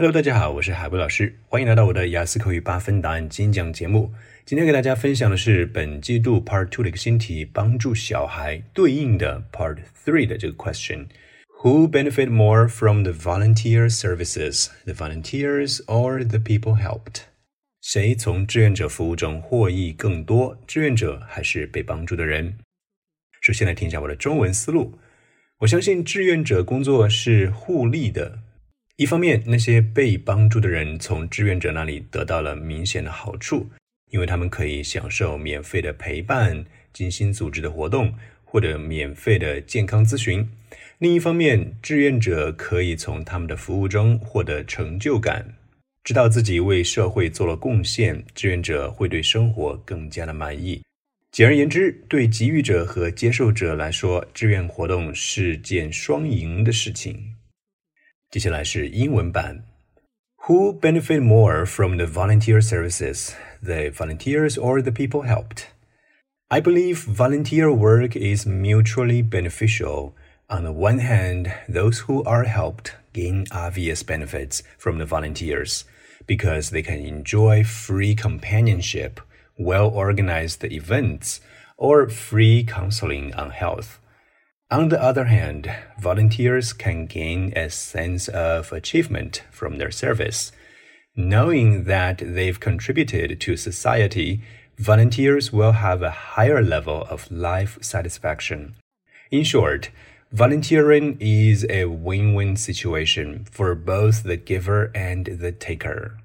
Hello，大家好，我是海波老师，欢迎来到我的雅思口语八分答案精讲节目。今天给大家分享的是本季度 Part Two 的一个新题，帮助小孩对应的 Part Three 的这个 question。Who benefit more from the volunteer services, the volunteers or the people helped？谁从志愿者服务中获益更多？志愿者还是被帮助的人？首先来听一下我的中文思路。我相信志愿者工作是互利的。一方面，那些被帮助的人从志愿者那里得到了明显的好处，因为他们可以享受免费的陪伴、精心组织的活动或者免费的健康咨询。另一方面，志愿者可以从他们的服务中获得成就感，知道自己为社会做了贡献。志愿者会对生活更加的满意。简而言之，对给予者和接受者来说，志愿活动是件双赢的事情。接下来是英文版。Who benefit more from the volunteer services, the volunteers or the people helped? I believe volunteer work is mutually beneficial. On the one hand, those who are helped gain obvious benefits from the volunteers because they can enjoy free companionship, well organized events, or free counseling on health. On the other hand, volunteers can gain a sense of achievement from their service. Knowing that they've contributed to society, volunteers will have a higher level of life satisfaction. In short, volunteering is a win win situation for both the giver and the taker.